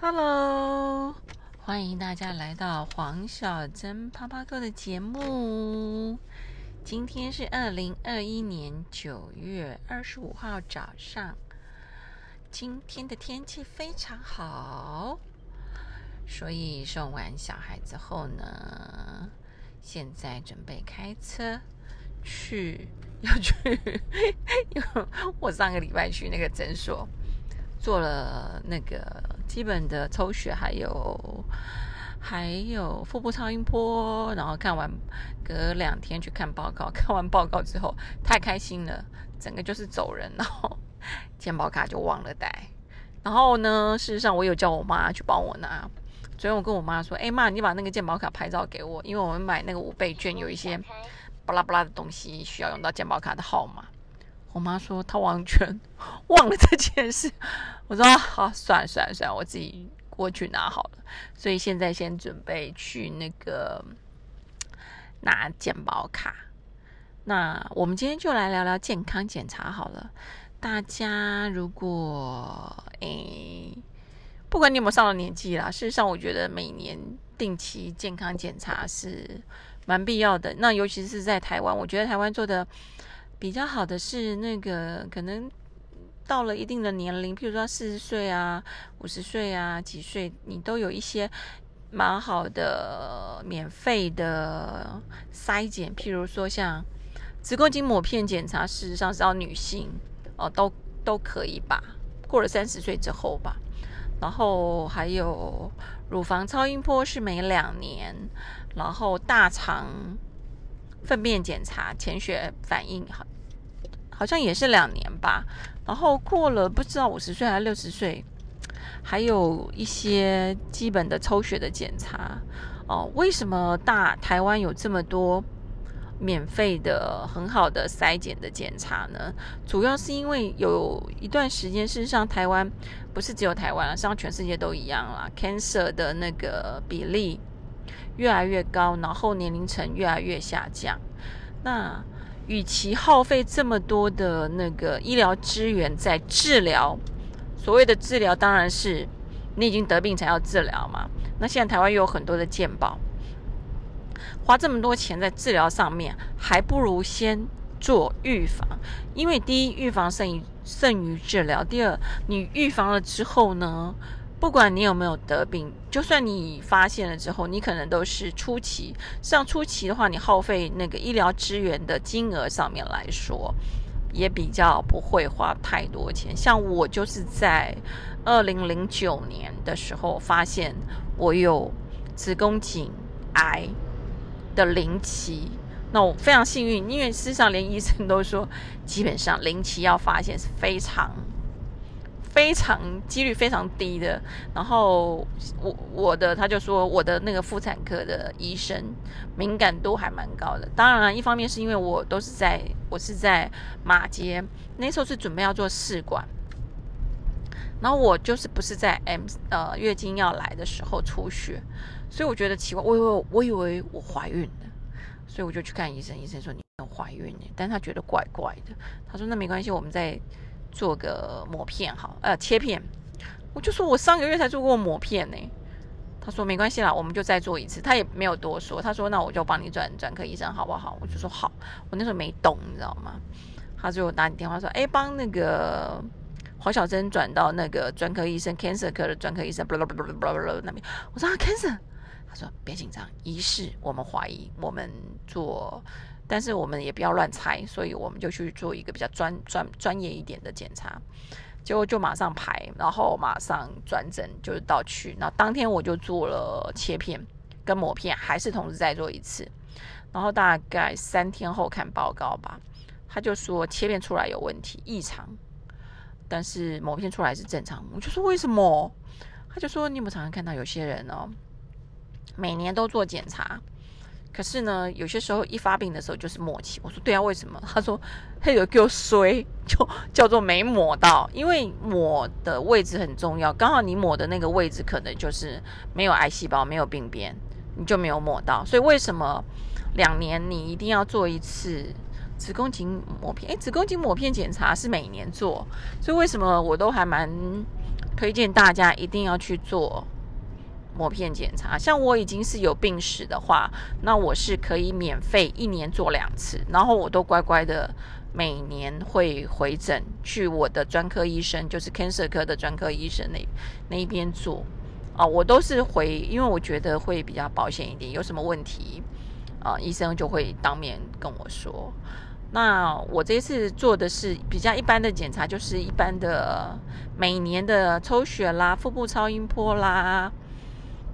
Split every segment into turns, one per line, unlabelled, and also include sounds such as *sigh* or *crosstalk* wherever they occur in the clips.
Hello，欢迎大家来到黄小珍啪啪哥的节目。今天是二零二一年九月二十五号早上，今天的天气非常好，所以送完小孩之后呢，现在准备开车去要去，*laughs* 因为我上个礼拜去那个诊所做了那个基本的抽血，还有还有腹部超音波，然后看完隔两天去看报告，*laughs* 看完报告之后太开心了，整个就是走人，然后 *laughs* 健保卡就忘了带。然后呢，事实上我有叫我妈去帮我拿。昨天我跟我妈说：“哎妈，你把那个健保卡拍照给我，因为我们买那个五倍券有一些巴拉巴拉的东西需要用到健保卡的号码。”我妈说她完全忘了这件事。我说好，算了算了算了，我自己过去拿好了。所以现在先准备去那个拿健保卡。那我们今天就来聊聊健康检查好了。大家如果诶，不管你有没有上了年纪啦，事实上我觉得每年定期健康检查是蛮必要的。那尤其是在台湾，我觉得台湾做的比较好的是那个可能。到了一定的年龄，譬如说四十岁啊、五十岁啊、几岁，你都有一些蛮好的免费的筛检，譬如说像子宫颈抹片检查，事实上是要女性哦，都都可以吧，过了三十岁之后吧。然后还有乳房超音波是每两年，然后大肠粪便检查、潜血反应好。好像也是两年吧，然后过了不知道五十岁还是六十岁，还有一些基本的抽血的检查哦。为什么大台湾有这么多免费的很好的筛检的检查呢？主要是因为有一段时间，事实上台湾不是只有台湾了，实际上全世界都一样啦。cancer 的那个比例越来越高，然后年龄层越来越下降，那。与其耗费这么多的那个医疗资源在治疗，所谓的治疗当然是你已经得病才要治疗嘛。那现在台湾又有很多的健保，花这么多钱在治疗上面，还不如先做预防。因为第一，预防胜于胜于治疗；第二，你预防了之后呢？不管你有没有得病，就算你发现了之后，你可能都是初期。像初期的话，你耗费那个医疗资源的金额上面来说，也比较不会花太多钱。像我就是在二零零九年的时候发现我有子宫颈癌的零期，那我非常幸运，因为事实上连医生都说，基本上零期要发现是非常。非常几率非常低的，然后我我的他就说我的那个妇产科的医生敏感度还蛮高的。当然，一方面是因为我都是在我是在马街，那时候是准备要做试管，然后我就是不是在 M 呃月经要来的时候出血，所以我觉得奇怪，我以为我以为我怀孕了，所以我就去看医生，医生说你有怀孕呢，但他觉得怪怪的，他说那没关系，我们在。做个抹片好，呃，切片，我就说我上个月才做过抹片呢。他说没关系啦，我们就再做一次。他也没有多说，他说那我就帮你转专科医生好不好？我就说好。我那时候没懂，你知道吗？他就打你电话说，哎，帮那个黄小珍转到那个专科医生，cancer 科的专科医生，那边。我说 cancer，他说别紧张，一试我们怀疑，我们做。但是我们也不要乱猜，所以我们就去做一个比较专专专业一点的检查，结果就马上排，然后马上转诊，就是到去。那当天我就做了切片跟抹片，还是同时再做一次。然后大概三天后看报告吧，他就说切片出来有问题异常，但是抹片出来是正常。我就说为什么？他就说你有没有常常看到有些人哦，每年都做检查。可是呢，有些时候一发病的时候就是末期。我说对啊，为什么？*laughs* 他说他有给我衰，*laughs* 就叫做没抹到，因为抹的位置很重要。刚好你抹的那个位置可能就是没有癌细胞，没有病变，你就没有抹到。所以为什么两年你一定要做一次子宫颈抹片？诶，子宫颈抹片检查是每年做，所以为什么我都还蛮推荐大家一定要去做膜片检查。像我已经是有病史的话，那我是可以免费一年做两次，然后我都乖乖的每年会回诊去我的专科医生，就是 cancer 科的专科医生那那一边做。啊，我都是回，因为我觉得会比较保险一点，有什么问题啊，医生就会当面跟我说。那我这次做的是比较一般的检查，就是一般的每年的抽血啦、腹部超音波啦，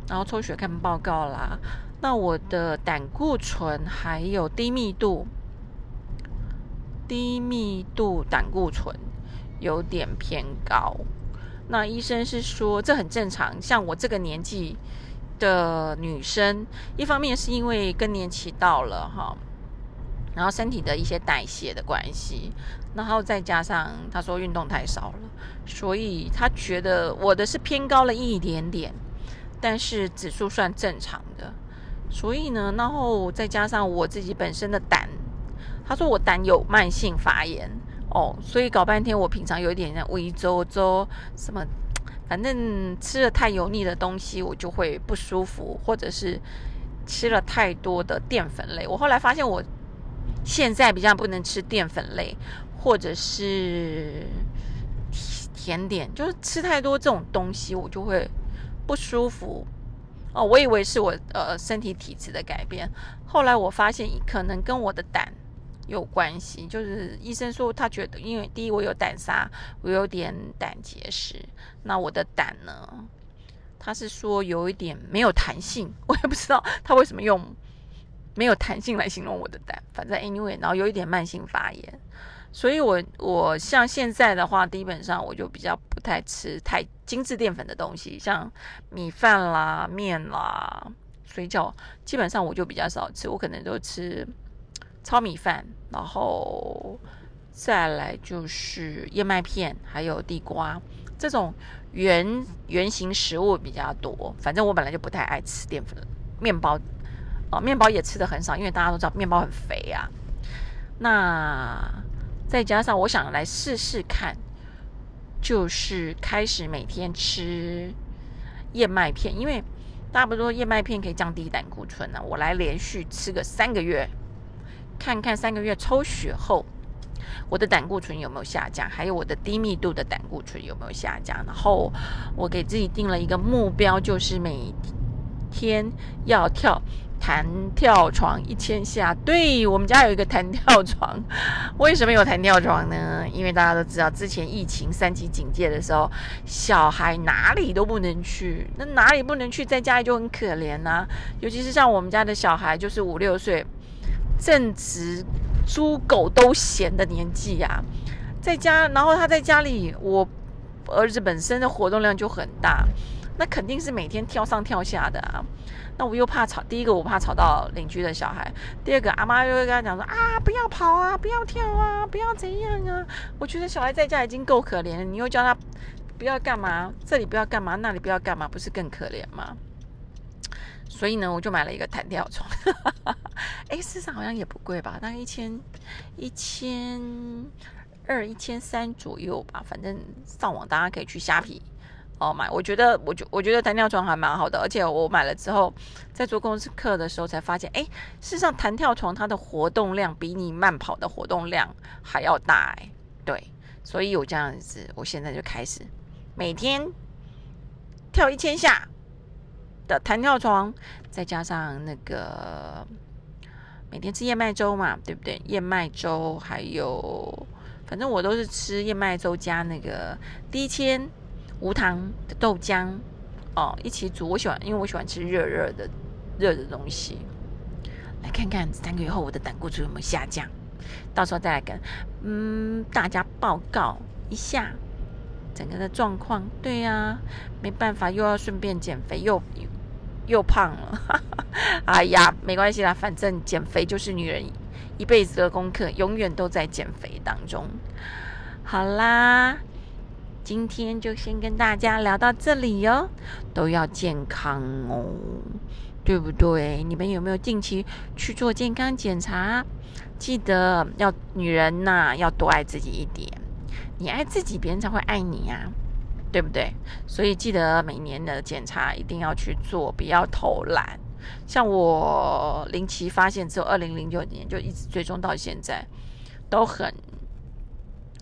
然后抽血看报告啦。那我的胆固醇还有低密度、低密度胆固醇有点偏高。那医生是说这很正常，像我这个年纪的女生，一方面是因为更年期到了哈。然后身体的一些代谢的关系，然后再加上他说运动太少了，所以他觉得我的是偏高了一点点，但是指数算正常的。所以呢，然后再加上我自己本身的胆，他说我胆有慢性发炎哦，所以搞半天我平常有一点胃周周什么，*tsk* 反正吃了太油腻的东西我就会不舒服，或者是吃了太多的淀粉类。我后来发现我。现在比较不能吃淀粉类，或者是甜点，就是吃太多这种东西，我就会不舒服。哦，我以为是我呃身体体质的改变，后来我发现可能跟我的胆有关系。就是医生说他觉得，因为第一我有胆沙，我有点胆结石，那我的胆呢，他是说有一点没有弹性，*laughs* 我也不知道他为什么用。没有弹性来形容我的胆，反正 anyway，然后有一点慢性发炎，所以我我像现在的话，基本上我就比较不太吃太精致淀粉的东西，像米饭啦、面啦、水饺，基本上我就比较少吃，我可能都吃糙米饭，然后再来就是燕麦片，还有地瓜这种圆圆形食物比较多。反正我本来就不太爱吃淀粉面包。哦，面包也吃的很少，因为大家都知道面包很肥啊。那再加上我想来试试看，就是开始每天吃燕麦片，因为大不说燕麦片可以降低胆固醇呢。我来连续吃个三个月，看看三个月抽血后我的胆固醇有没有下降，还有我的低密度的胆固醇有没有下降。然后我给自己定了一个目标，就是每天要跳。弹跳床一千下，对我们家有一个弹跳床。*laughs* 为什么有弹跳床呢？因为大家都知道，之前疫情三级警戒的时候，小孩哪里都不能去，那哪里不能去，在家里就很可怜呐。尤其是像我们家的小孩，就是五六岁，正值猪狗都嫌的年纪呀，在家，然后他在家里，我儿子本身的活动量就很大，那肯定是每天跳上跳下的啊。那我又怕吵，第一个我怕吵到邻居的小孩，第二个阿妈又会跟他讲说啊，不要跑啊，不要跳啊，不要怎样啊。我觉得小孩在家已经够可怜了，你又叫他不要干嘛，这里不要干嘛，那里不要干嘛，不是更可怜吗？所以呢，我就买了一个弹跳床，*laughs* 哎，市场好像也不贵吧，大概一千一千二、一千三左右吧，反正上网大家可以去虾皮。哦，买，我觉得，我觉我觉得弹跳床还蛮好的，而且我买了之后，在做公司课的时候才发现，哎，事实上弹跳床它的活动量比你慢跑的活动量还要大，哎，对，所以我这样子，我现在就开始每天跳一千下的弹跳床，再加上那个每天吃燕麦粥嘛，对不对？燕麦粥还有，反正我都是吃燕麦粥加那个低纤。无糖的豆浆哦，一起煮。我喜欢，因为我喜欢吃热热的热的东西。来看看三个月后我的胆固醇有没有下降，到时候再来跟嗯大家报告一下整个的状况。对呀，没办法，又要顺便减肥，又又胖了。*laughs* 哎呀，没关系啦，反正减肥就是女人一辈子的功课，永远都在减肥当中。好啦。今天就先跟大家聊到这里哟，都要健康哦，对不对？你们有没有定期去做健康检查？记得要女人呐，要多爱自己一点。你爱自己，别人才会爱你呀。对不对？所以记得每年的检查一定要去做，不要偷懒。像我零期发现之后，二零零九年就一直追踪到现在，都很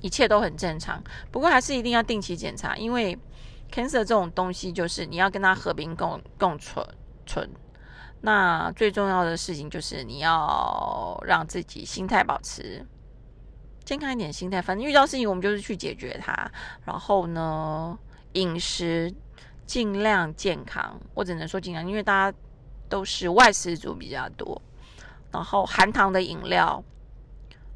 一切都很正常。不过还是一定要定期检查，因为 cancer 这种东西就是你要跟它和平共共存存。那最重要的事情就是你要让自己心态保持健康一点，心态反正遇到事情我们就是去解决它。然后呢，饮食尽量健康，我只能说尽量，因为大家。都是外食族比较多，然后含糖的饮料，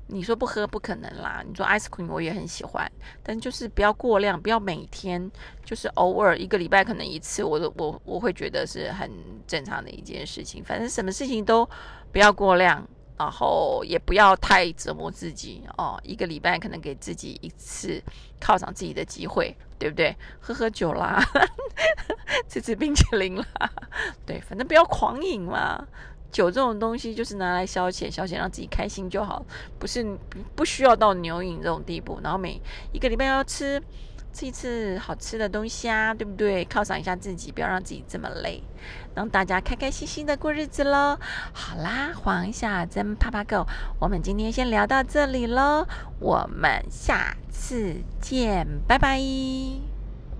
你说不喝不可能啦。你说 ice cream 我也很喜欢，但就是不要过量，不要每天，就是偶尔一个礼拜可能一次，我都我我会觉得是很正常的一件事情。反正什么事情都不要过量。然后也不要太折磨自己哦，一个礼拜可能给自己一次犒赏自己的机会，对不对？喝喝酒啦，*laughs* 吃吃冰淇淋啦，*laughs* 对，反正不要狂饮嘛。酒这种东西就是拿来消遣，消遣让自己开心就好，不是不需要到牛饮这种地步。然后每一个礼拜要吃。吃一次好吃的东西啊，对不对？犒赏一下自己，不要让自己这么累，让大家开开心心的过日子喽。好啦，黄小珍啪啪狗，我们今天先聊到这里喽，我们下次见，拜拜。